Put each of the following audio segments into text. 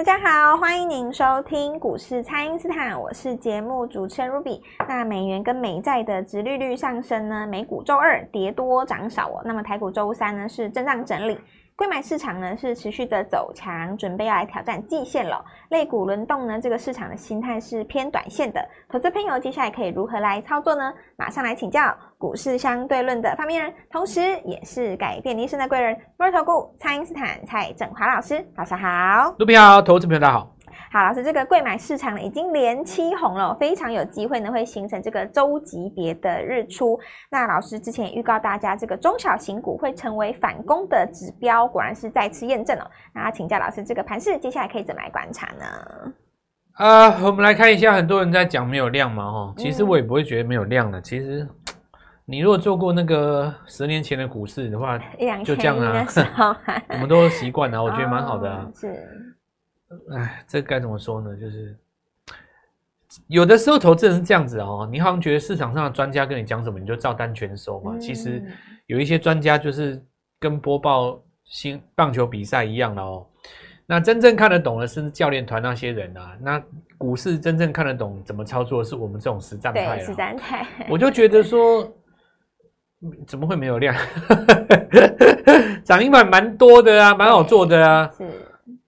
大家好，欢迎您收听股市蔡因斯坦，我是节目主持人 Ruby。那美元跟美债的殖利率上升呢，美股周二跌多涨少哦。那么台股周三呢是震荡整理。购买市场呢是持续的走强，准备要来挑战季线了。类股轮动呢，这个市场的心态是偏短线的。投资朋友接下来可以如何来操作呢？马上来请教股市相对论的发明人，同时也是改变一生的贵人——摩尔投顾蔡因斯坦蔡振华老师。早上好，卢平好，投资朋友大家好。好，老师，这个贵买市场呢已经连七红了，非常有机会呢会形成这个周级别的日出。那老师之前也预告大家，这个中小型股会成为反攻的指标，果然是再次验证了。那请教老师，这个盘势接下来可以怎么来观察呢？啊、呃，我们来看一下，很多人在讲没有量嘛，哈，其实我也不会觉得没有量的。其实你如果做过那个十年前的股市的话，就这样啊，我们都习惯了，我觉得蛮好的啊。哦、是。哎，这该怎么说呢？就是有的时候投资人是这样子哦，你好像觉得市场上的专家跟你讲什么，你就照单全收嘛。嗯、其实有一些专家就是跟播报新棒球比赛一样的哦。那真正看得懂的是教练团那些人啊。那股市真正看得懂怎么操作，是我们这种实战派。实战派。我就觉得说，怎么会没有量？涨停板蛮多的啊，蛮好做的啊。是。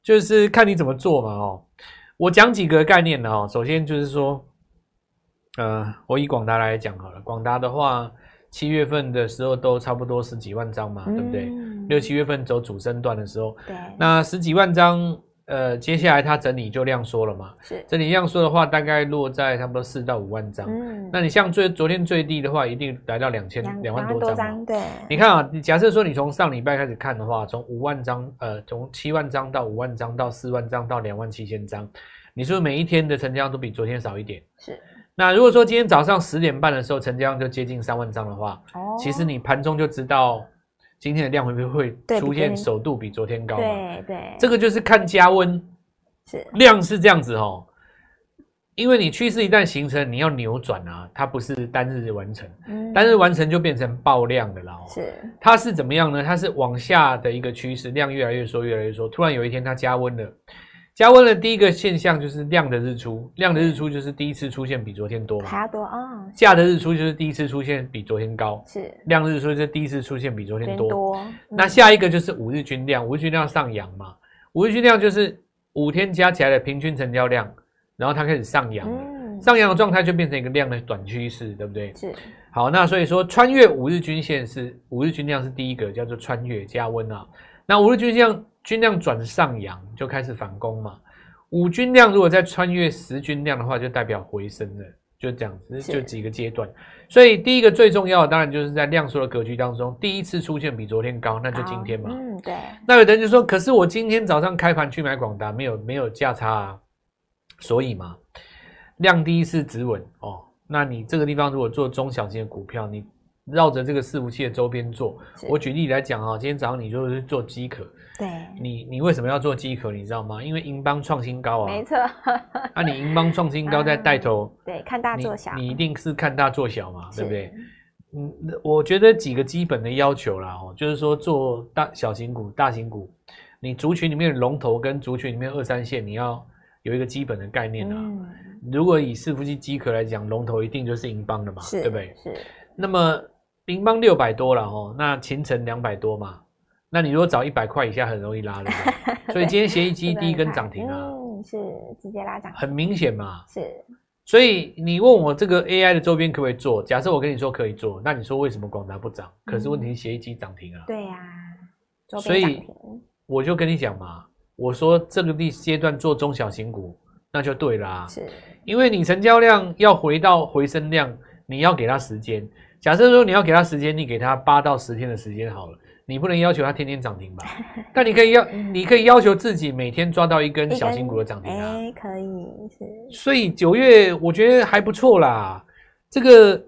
就是看你怎么做嘛哦，我讲几个概念呢哦。首先就是说，呃，我以广达来讲好了。广达的话，七月份的时候都差不多十几万张嘛，嗯、对不对？六七月份走主升段的时候，对，那十几万张。呃，接下来它整理就量缩了嘛？是整理量缩的话，大概落在差不多四到五万张。嗯，那你像最昨天最低的话，一定来到两千两万多张。对，你看啊，你假设说你从上礼拜开始看的话，从五万张，呃，从七万张到五万张到四万张到两万七千张，你是不是每一天的成交量都比昨天少一点？是。那如果说今天早上十点半的时候成交量就接近三万张的话，哦，其实你盘中就知道。今天的量会不会出现首度比昨天高？对对，这个就是看加温，是量是这样子哦。因为你趋势一旦形成，你要扭转啊，它不是单日完成，嗯、单日完成就变成爆量的了。是，它是怎么样呢？它是往下的一个趋势，量越来越缩，越来越缩，突然有一天它加温了。加温的第一个现象就是量的日出，量的日出就是第一次出现比昨天多嘛，还要多啊。价的日出就是第一次出现比昨天高，是量日出就是第一次出现比昨天多。多嗯、那下一个就是五日均量，五日均量上扬嘛，五日均量就是五天加起来的平均成交量，然后它开始上扬，嗯、上扬的状态就变成一个量的短趋势，对不对？是。好，那所以说穿越五日均线是五日均量是第一个叫做穿越加温啊，那五日均量。均量转上扬就开始反攻嘛，五均量如果再穿越十均量的话，就代表回升了，就这样子，就几个阶段。所以第一个最重要的，当然就是在量缩的格局当中，第一次出现比昨天高，那就今天嘛。嗯，对。那有的人就说，可是我今天早上开盘去买广达，没有没有价差啊，所以嘛，量第一次止稳哦。那你这个地方如果做中小型的股票，你绕着这个伺服器的周边做，我举例来讲啊，今天早上你就是做机壳。对你，你为什么要做机壳？你知道吗？因为银邦创新高啊，没错。啊，你银邦创新高 在带头，嗯，对，看大做小你，你一定是看大做小嘛，对不对？嗯，我觉得几个基本的要求啦，哦，就是说做大小型股、大型股，你族群里面的龙头跟族群里面二三线，你要有一个基本的概念啊。嗯，如果以伺服器机壳来讲，龙头一定就是银邦的嘛，对不对？是。那么银邦六百多了哦，那秦城两百多嘛。那你如果找一百块以下，很容易拉了，所以今天协议机第一根涨停啊，嗯，是直接拉涨，很明显嘛，是。所以你问我这个 AI 的周边可不可以做？假设我跟你说可以做，那你说为什么广达不涨？可是问题是协议机涨停啊，对呀，所以我就跟你讲嘛，我说这个第阶段做中小型股，那就对啦，是，因为你成交量要回到回升量，你要给他时间。假设说你要给他时间，你给他八到十天的时间好了。你不能要求它天天涨停吧？但你可以要，你可以要求自己每天抓到一根小型股的涨停啊！哎，可以是。所以九月我觉得还不错啦。这个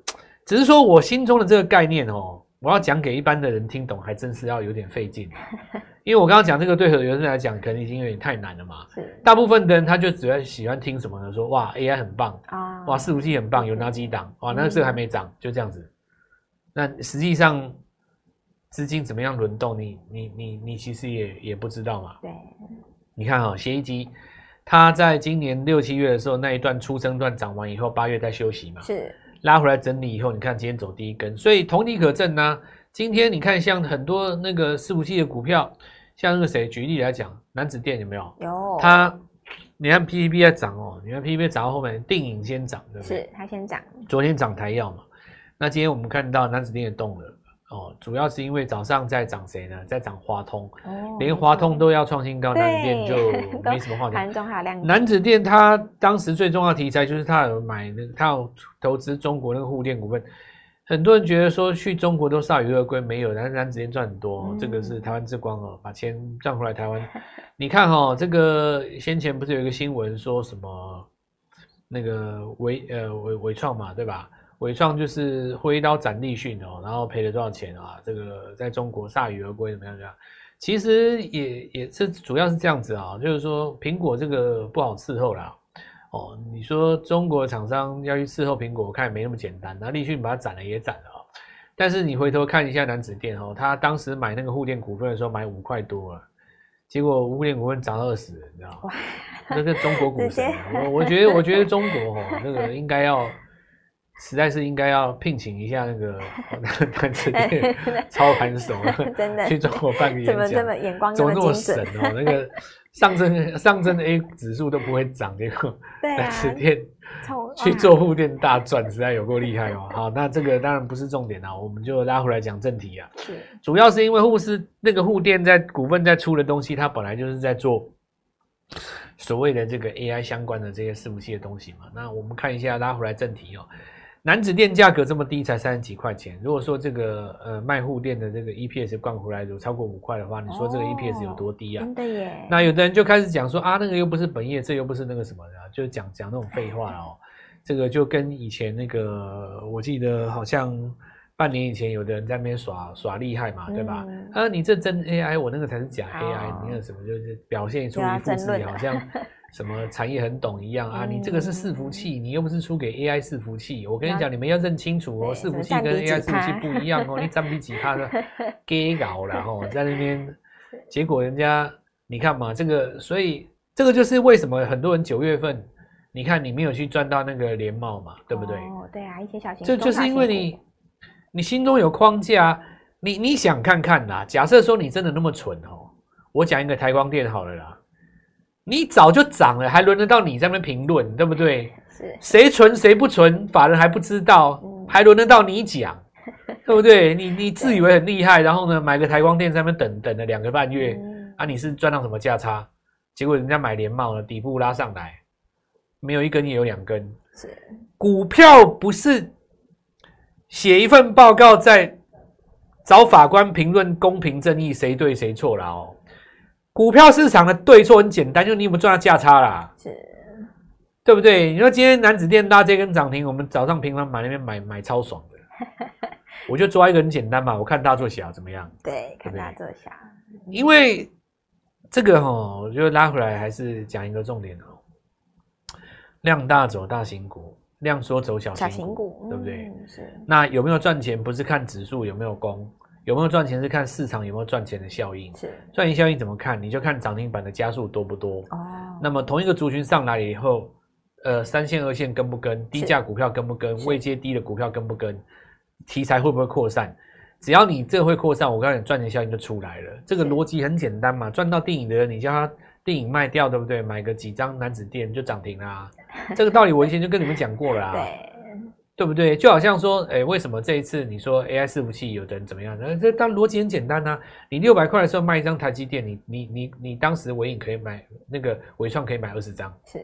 只是说我心中的这个概念哦，我要讲给一般的人听懂，还真是要有点费劲。因为我刚刚讲这个对很多人来讲，可能已经有点太难了嘛。是。大部分的人他就只会喜欢听什么呢？说哇，AI 很棒啊，哇，伺服器很棒，有哪几档？哇，那个这个还没涨，就这样子。那实际上。资金怎么样轮动？你你你你其实也也不知道嘛。对，你看哈、哦，协议机它在今年六七月的时候那一段出生段涨完以后，八月再休息嘛，是拉回来整理以后，你看今天走第一根，所以同理可证呢、啊。今天你看像很多那个伺服器的股票，像那个谁，举例来讲，南子电有没有？有。它，你看 PCB 在涨哦，你看 PCB 涨到后面，定影先涨，对不对？是它先涨。昨天涨台药嘛，那今天我们看到南子电也动了。哦，主要是因为早上在涨谁呢？在涨华通，哦、连华通都要创新高，南子电就 没什么话讲。盘中还有亮点。楠梓电它当时最重要的题材就是它有买那个，它有投资中国那个沪电股份。很多人觉得说去中国都铩羽而归，没有，但是南子电赚很多，嗯、这个是台湾之光哦，把钱赚回来台湾。你看哦，这个先前不是有一个新闻说什么那个伟呃伟伟创嘛，对吧？纬创就是挥刀斩立讯哦，然后赔了多少钱啊？这个在中国铩羽而归怎么样？怎么样？其实也也是主要是这样子啊，就是说苹果这个不好伺候啦。哦，你说中国厂商要去伺候苹果，我看也没那么简单。那立讯把它斩了也斩了啊。但是你回头看一下南子电哦，他当时买那个沪电股份的时候买五块多了，结果沪电股份涨到二十，你知道吗？哇，那个中国股神，我我觉得我觉得中国哦，那个应该要。实在是应该要聘请一下那个楠梓电操盘手，真的去中国办个演讲，怎么这么眼光这么那么神哦？那个 上证上证 A 指数都不会涨，结果楠梓电去做沪电大赚，实在有够厉害哦。好，那这个当然不是重点啊，我们就拉回来讲正题啊。是，主要是因为沪市那个沪电在股份在出的东西，它本来就是在做所谓的这个 AI 相关的这些伺服器的东西嘛。那我们看一下，拉回来正题哦。楠梓电价格这么低，才三十几块钱。如果说这个呃卖沪电的这个 EPS 灌回来有超过五块的话，你说这个 EPS 有多低啊？真的耶！那有的人就开始讲说啊，那个又不是本业，这又不是那个什么的，就讲讲那种废话哦。这个就跟以前那个，我记得好像半年以前有的人在那边耍耍厉害嘛，对吧？嗯、啊，你这真 AI，我那个才是假 AI，你那个什么就是表现出一副自己好像。什么产业很懂一样啊？你这个是伺服器，你又不是出给 AI 伺服器。我跟你讲，你们要认清楚哦，伺服器跟 AI 伺服器不一样哦。你占比几趴 的 gay 搞了哦，在那边，结果人家你看嘛，这个所以这个就是为什么很多人九月份，你看你没有去赚到那个联茂嘛，对不对？哦，对啊，一些小型，这就是因为你你心中有框架，你你想看看啦。假设说你真的那么蠢哦，我讲一个台光电好了啦。你早就涨了，还轮得到你在那边评论，对不对？是谁存谁不存，法人还不知道，嗯、还轮得到你讲，对不对？你你自以为很厉害，然后呢，买个台光电在那边等等了两个半月，嗯、啊，你是赚到什么价差？结果人家买联茂了，底部拉上来，没有一根也有两根。是股票不是写一份报告在找法官评论公平正义谁对谁错了哦。股票市场的对错很简单，就是你有没有赚到价差啦？是，对不对？你说今天南子电拉这根涨停，我们早上平常买那边买买超爽的，我就抓一个很简单嘛，我看大做小怎么样？对，看大做小。因为这个哈，我觉得拉回来还是讲一个重点哦，量大走大型股，量缩走小型型股对不对？嗯、是。那有没有赚钱？不是看指数有没有攻。有没有赚钱是看市场有没有赚钱的效应。是赚钱效应怎么看？你就看涨停板的加速多不多。哦。那么同一个族群上来以后，呃，三线、二线跟不跟？低价股票跟不跟？未接低的股票跟不跟？题材会不会扩散？只要你这个会扩散，我告诉你，赚钱效应就出来了。这个逻辑很简单嘛，赚到电影的人，你叫他电影卖掉，对不对？买个几张男子店就涨停啦。这个道理我以前就跟你们讲过了啊。对。对不对？就好像说，哎，为什么这一次你说 AI 伺服器有的人怎么样？那这当逻辑很简单呐、啊。你六百块的时候卖一张台积电，你你你你当时伟影可以买那个伟创可以买二十张，是，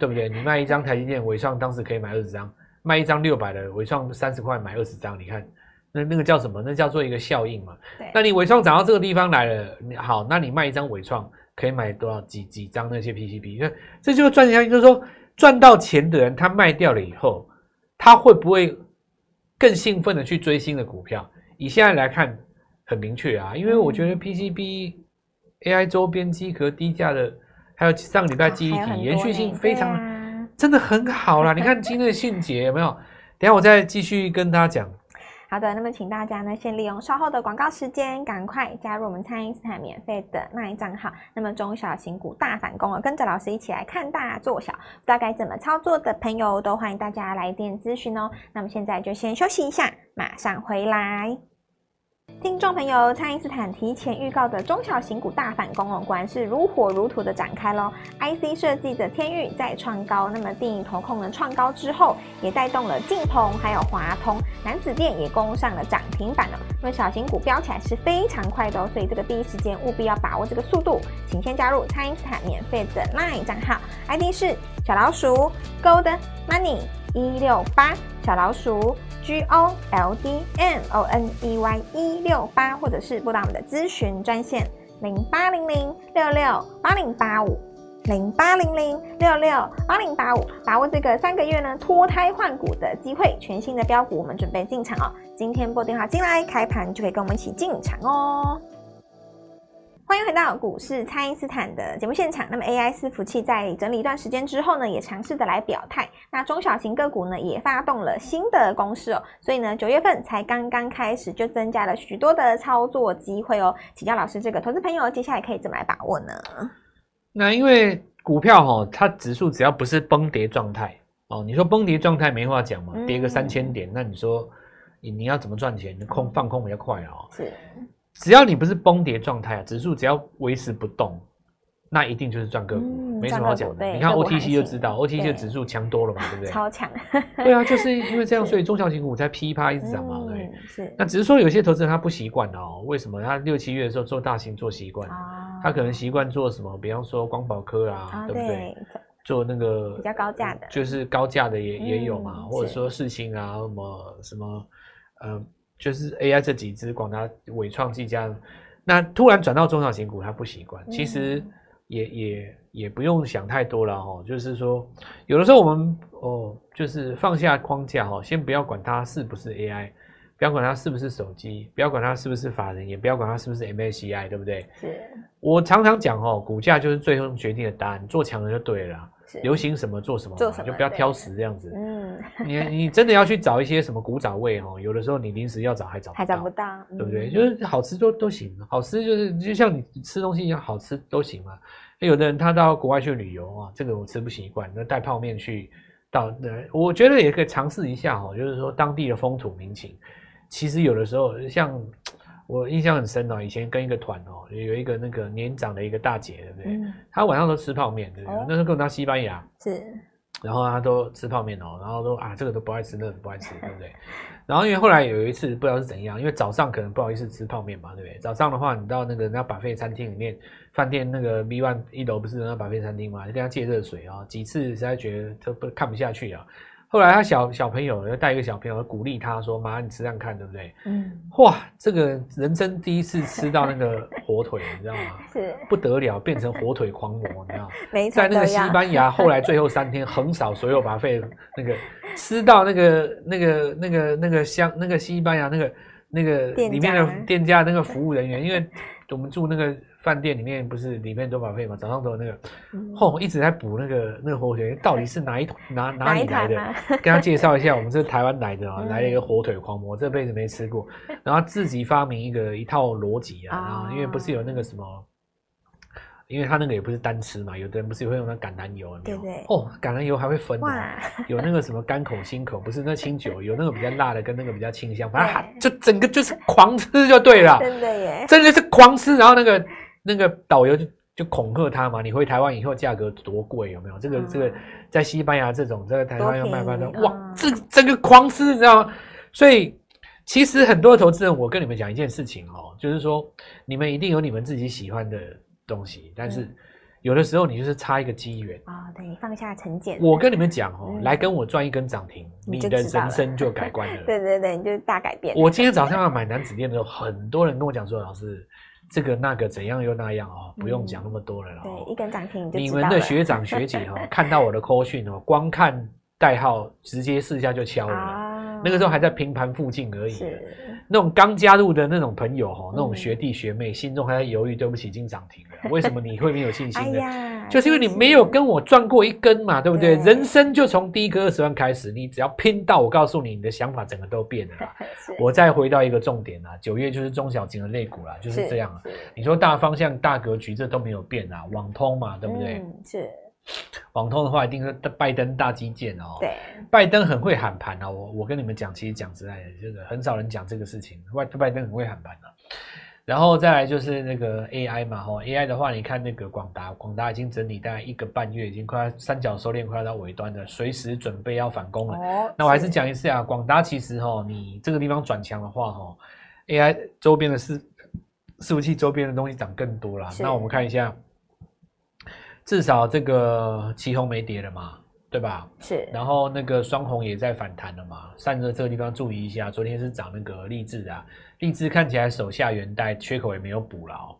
对不对？你卖一张台积电，伟创当时可以买二十张，卖一张六百的伟创三十块买二十张，你看那那个叫什么？那叫做一个效应嘛。对。那你伟创涨到这个地方来了，你好，那你卖一张伟创可以买多少几几张那些 PCB？那这就是赚钱效应，就是说赚到钱的人他卖掉了以后。他会不会更兴奋的去追新的股票？以现在来看，很明确啊，因为我觉得 PCB、AI 周边机壳低价的，还有上个礼拜记忆体延续性非常，真的很好啦。你看今天的信捷有没有？等下我再继续跟大家讲。好的，那么请大家呢，先利用稍后的广告时间，赶快加入我们蔡英斯坦免费的卖账号。那么中小型股大反攻了，跟着老师一起来看大做小，不知道该怎么操作的朋友，都欢迎大家来电咨询哦。那么现在就先休息一下，马上回来。听众朋友，蔡因斯坦提前预告的中小型股大反攻哦，果然是如火如荼的展开喽。IC 设计的天域再创高，那么定颖投控呢创高之后，也带动了晋鹏还有华通，南子电也攻上了涨停板了。那么小型股飙起来是非常快的哦，所以这个第一时间务必要把握这个速度，请先加入蔡因斯坦免费的 LINE 账号，ID 是小老鼠 Gold Money 一六八小老鼠。G O L D M O N E Y 一六八，或者是拨打我们的咨询专线零八零零六六八零八五零八零零六六八零八五，把握这个三个月呢脱胎换骨的机会，全新的标股，我们准备进场哦。今天拨电话进来，开盘就可以跟我们一起进场哦。欢迎回到股市，蔡因斯坦的节目现场。那么 AI 伺服器在整理一段时间之后呢，也尝试的来表态。那中小型个股呢，也发动了新的攻势哦。所以呢，九月份才刚刚开始，就增加了许多的操作机会哦。请教老师，这个投资朋友接下来可以怎么来把握呢？那因为股票哈、哦，它指数只要不是崩跌状态哦，你说崩跌状态没话讲嘛，跌个三千点，嗯、那你说你你要怎么赚钱？空放空比较快哦。是。只要你不是崩跌状态啊，指数只要维持不动，那一定就是赚个股，嗯、没什么好讲的。你看 OTC 就知道，OTC 的指数强多了嘛，对不对？超强。对啊，就是因为这样，所以中小型股才噼啪一直涨嘛，对。是。那只是说有些投资人他不习惯哦，为什么？他六七月的时候做大型做习惯，啊、他可能习惯做什么？比方说光宝科啊，啊对不对？对做那个比较高价的，就是高价的也、嗯、也有嘛，或者说四星啊，什么什么，呃。就是 AI 这几只广达、伟创、技嘉，那突然转到中小型股，他不习惯。其实也也也不用想太多了哈。就是说，有的时候我们哦，就是放下框架哈，先不要管它是不是 AI，不要管它是不是手机，不要管它是不是法人，也不要管它是不是 MSCI，对不对？是。我常常讲哦，股价就是最终决定的答案，做强了就对了。流行什么做什么，做什么就不要挑食这样子。嗯，你你真的要去找一些什么古早味哦，有的时候你临时要找还找不到，还找不到，对不对？就是好吃都都行，好吃就是就像你吃东西一样，好吃都行嘛。有的人他到国外去旅游啊，这个我吃不习惯，那带泡面去到那，我觉得也可以尝试一下哦，就是说当地的风土民情，其实有的时候像。我印象很深哦，以前跟一个团哦，有一个那个年长的一个大姐，对不对？嗯、她晚上都吃泡面，对不对？哦、那时候跟我到西班牙，是，然后他都吃泡面哦，然后都啊，这个都不爱吃，那个不爱吃，对不对？然后因为后来有一次不知道是怎样，因为早上可能不好意思吃泡面嘛，对不对？早上的话，你到那个那百废餐厅里面，饭店那个 B one 一楼不是那百废餐厅嘛，就跟他借热水啊、哦，几次实在觉得他不看不下去啊。后来他小小朋友要带一个小朋友鼓励他说：“妈，你吃这样看，对不对？”嗯，哇，这个人生第一次吃到那个火腿，你知道吗？是不得了，变成火腿狂魔，你知道吗？没错，在那个西班牙，后来最后三天横扫所有 buffet 那个吃到那个那个那个那个香那个西班牙那个那个里面的店家那个服务人员，因为我们住那个。饭店里面不是里面都免费嘛？早上都有那个，吼、嗯，一直在补那个那个火腿，到底是哪一 哪哪里来的？啊、跟他介绍一下，我们是台湾来的啊，嗯、来了一个火腿狂魔，这辈子没吃过，然后自己发明一个一套逻辑啊，然后因为不是有那个什么。因为他那个也不是单吃嘛，有的人不是也会用那橄榄油，有没有？对对。哦，橄榄油还会分的，有那个什么干口、辛口，不是那清酒，有那个比较辣的，跟那个比较清香，反正就整个就是狂吃就对了。真的耶，真的是狂吃。然后那个那个导游就就恐吓他嘛，你回台湾以后价格多贵，有没有？这个、嗯、这个在西班牙这种，在台湾要卖饭的，哇，嗯、这整个狂吃，你知道吗？所以其实很多投资人，我跟你们讲一件事情哦，就是说你们一定有你们自己喜欢的。东西，但是有的时候你就是差一个机缘啊，对，放下成见。我跟你们讲哦，来跟我赚一根涨停，你的人生就改观了。对对对，你就大改变。我今天早上要买男子店的时候，很多人跟我讲说，老师这个那个怎样又那样哦，不用讲那么多了。对，一根涨停，你们的学长学姐哦，看到我的 call 讯哦，光看代号直接试一下就敲了，那个时候还在平盘附近而已。那种刚加入的那种朋友哈，那种学弟学妹，心中还在犹豫，对不起，已经涨停了，为什么你会没有信心呢？就是因为你没有跟我赚过一根嘛，对不对？人生就从第一个二十万开始，你只要拼到，我告诉你，你的想法整个都变了。我再回到一个重点啊，九月就是中小型的类股啦，就是这样。你说大方向、大格局这都没有变啊，网通嘛，对不对？是。网通的话，一定是拜登大基建哦。对，拜登很会喊盘啊。我我跟你们讲，其实讲实在的，就是很少人讲这个事情。拜拜登很会喊盘啊。然后再来就是那个 AI 嘛，吼 AI 的话，你看那个广达，广达已经整理大概一个半月，已经快三角收敛，快要到尾端了，随时准备要反攻了。哦，那我还是讲一次啊，广达其实吼，你这个地方转强的话，吼 AI 周边的伺伺服器周边的东西涨更多啦。那我们看一下。至少这个旗红没跌了嘛，对吧？是。然后那个双红也在反弹了嘛。散热这个地方注意一下，昨天是涨那个励志啊，励志看起来手下元代缺口也没有补了哦。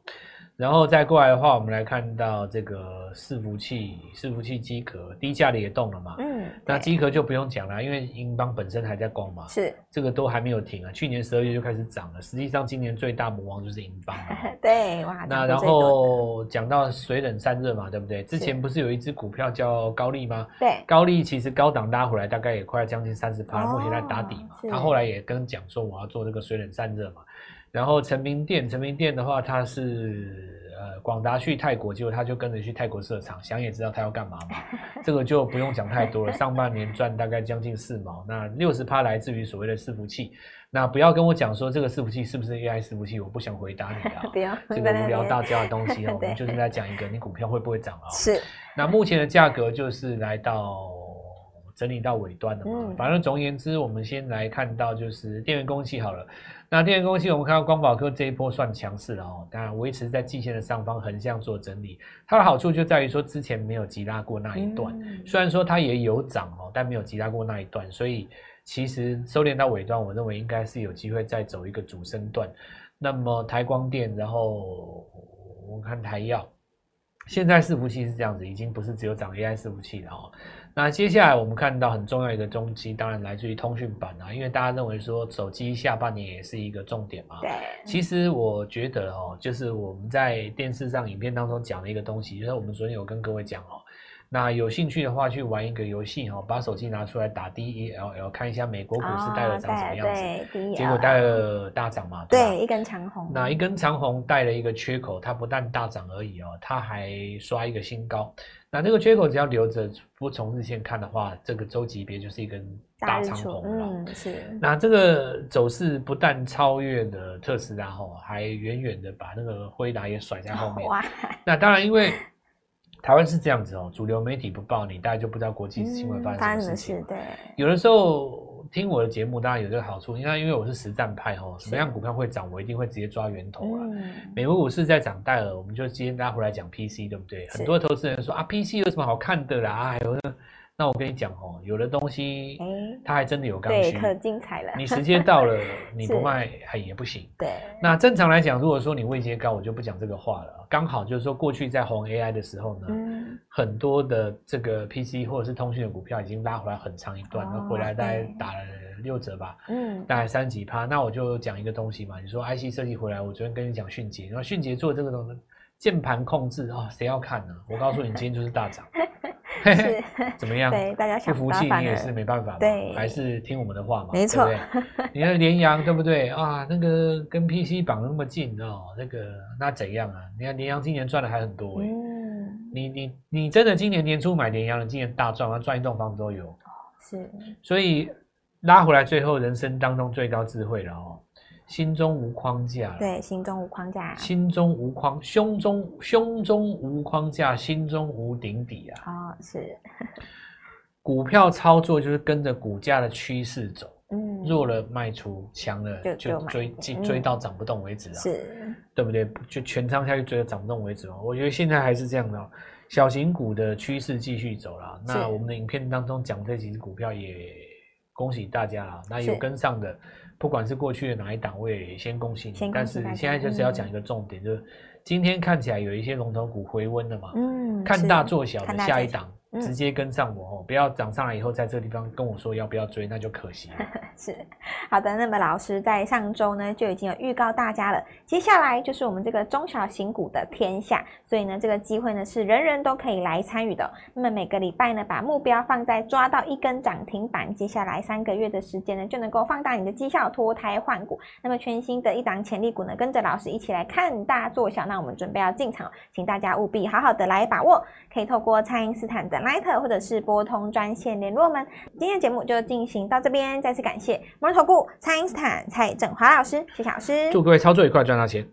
然后再过来的话，我们来看到这个伺服器，伺服器机壳低价的也动了嘛。嗯，那机壳就不用讲了，因为英邦本身还在供嘛。是，这个都还没有停啊。去年十二月就开始涨了，实际上今年最大魔王就是英邦。对，哇。那然后讲到水冷散热嘛，对不对？之前不是有一只股票叫高利吗？对，高利其实高档拉回来大概也快要将近三十趴，目前在打底嘛。他后来也跟讲说我要做这个水冷散热嘛。然后成名店，成名店的话，它是呃广达去泰国，结果他就跟着去泰国设厂，想也知道他要干嘛嘛，这个就不用讲太多了。上半年赚大概将近四毛，那六十趴来自于所谓的伺服器，那不要跟我讲说这个伺服器是不是 AI 伺服器，我不想回答你啊，这个无聊大家的东西啊，我们就是在讲一个你股票会不会涨啊？是，那目前的价格就是来到整理到尾端了嘛，反正总而言之，我们先来看到就是电源供应器好了。那电源供应器，我们看到光宝科这一波算强势了哦，当然维持在季线的上方横向做整理。它的好处就在于说之前没有急拉过那一段，虽然说它也有涨哦，但没有急拉过那一段，所以其实收敛到尾端，我认为应该是有机会再走一个主升段。那么台光电，然后我们看台药，现在伺服器是这样子，已经不是只有涨 AI 伺服器了哦。那接下来我们看到很重要一个中期，当然来自于通讯版啊，因为大家认为说手机下半年也是一个重点嘛。对。其实我觉得哦，就是我们在电视上影片当中讲的一个东西，就是我们昨天有跟各位讲哦，那有兴趣的话去玩一个游戏哦，把手机拿出来打 D E L L，看一下美国股市戴尔长什么样子。哦、对。结果戴尔大涨嘛。对，对，一根长红。那一根长红带了一个缺口，它不但大涨而已哦，它还刷一个新高。那这个缺口只要留着，不从日线看的话，这个周级别就是一根大长红了。嗯，是。那这个走势不但超越了特斯拉，哦还远远的把那个辉达也甩在后面。哇！那当然，因为台湾是这样子哦，主流媒体不报你，大家就不知道国际新闻发生什么事情。嗯、对。有的时候。听我的节目当然有这个好处，因为因为我是实战派哦，什么样股票会涨，我一定会直接抓源头啊。嗯、美国股市在涨戴尔，我们就今天大家回来讲 PC，对不对？很多投资人说啊，PC 有什么好看的啦？还有呢。那我跟你讲哦，有的东西，它还真的有刚需，对，可精彩了。你时间到了，你不卖还也不行。对。那正常来讲，如果说你位阶高，我就不讲这个话了。刚好就是说，过去在红 AI 的时候呢，嗯、很多的这个 PC 或者是通讯的股票已经拉回来很长一段，那、哦、回来大概打了六折吧，嗯，大概三十几趴。那我就讲一个东西嘛，你说 IC 设计回来，我昨天跟你讲迅捷，然后迅捷做这个东西，键盘控制啊，谁、哦、要看呢？我告诉你，今天就是大涨。是 怎么样？对，大家想不服气，你也是没办法。对，还是听我们的话嘛。没错，对对你看联阳对不对 啊？那个跟 PC 绑那么近哦，那个那怎样啊？你看联阳今年赚的还很多哎。嗯。你你你真的今年年初买联阳的，今年大赚，赚一栋房子都有。是。所以拉回来，最后人生当中最高智慧了哦。心中无框架，对，心中无框架，心中无框，胸中胸中无框架，心中无顶底啊！哦，是。股票操作就是跟着股价的趋势走，嗯，弱了卖出，强了就，就追，追到涨不动为止啊！是，对不对？就全仓下去追到涨不动为止哦。我觉得现在还是这样的，小型股的趋势继续走了。那我们的影片当中讲这几只股票，也恭喜大家了。那有跟上的。不管是过去的哪一档，位先恭喜你。但是你现在就是要讲一个重点，嗯、就是今天看起来有一些龙头股回温了嘛，嗯，看大做小的下一档。直接跟上我哦，不要涨上来以后，在这个地方跟我说要不要追，那就可惜了。是，好的。那么老师在上周呢就已经有预告大家了，接下来就是我们这个中小型股的天下，所以呢这个机会呢是人人都可以来参与的。那么每个礼拜呢把目标放在抓到一根涨停板，接下来三个月的时间呢就能够放大你的绩效，脱胎换骨。那么全新的一档潜力股呢，跟着老师一起来看大做小。那我们准备要进场，请大家务必好好的来把握，可以透过蔡因斯坦的 Line 或者是拨通专线联络我们。今天的节目就进行到这边，再次感谢摩尔投顾蔡英斯坦蔡振华老师，谢谢老师，祝各位操作愉快，赚到钱。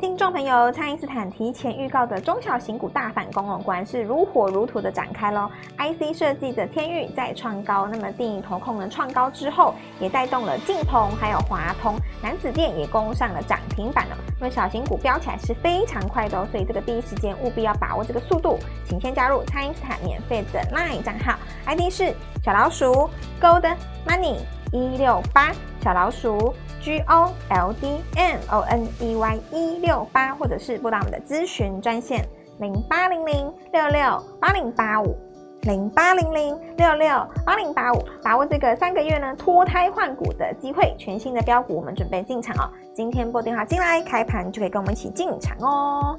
听众朋友，蔡因斯坦提前预告的中小型股大反攻哦，果然是如火如荼的展开喽。IC 设计的天域再创高，那么定颖投控呢创高之后，也带动了晋鹏还有华通，南子电也攻上了涨停板了。那么小型股飙起来是非常快的哦，所以这个第一时间务必要把握这个速度，请先加入蔡因斯坦免费的 LINE 账号，ID 是小老鼠 Gold Money 一六八小老鼠。G O L D M O N E Y 一六八，或者是拨打我们的咨询专线零八零零六六八零八五零八零零六六八零八五，把握这个三个月呢脱胎换骨的机会，全新的标股，我们准备进场哦。今天拨电话进来，开盘就可以跟我们一起进场哦。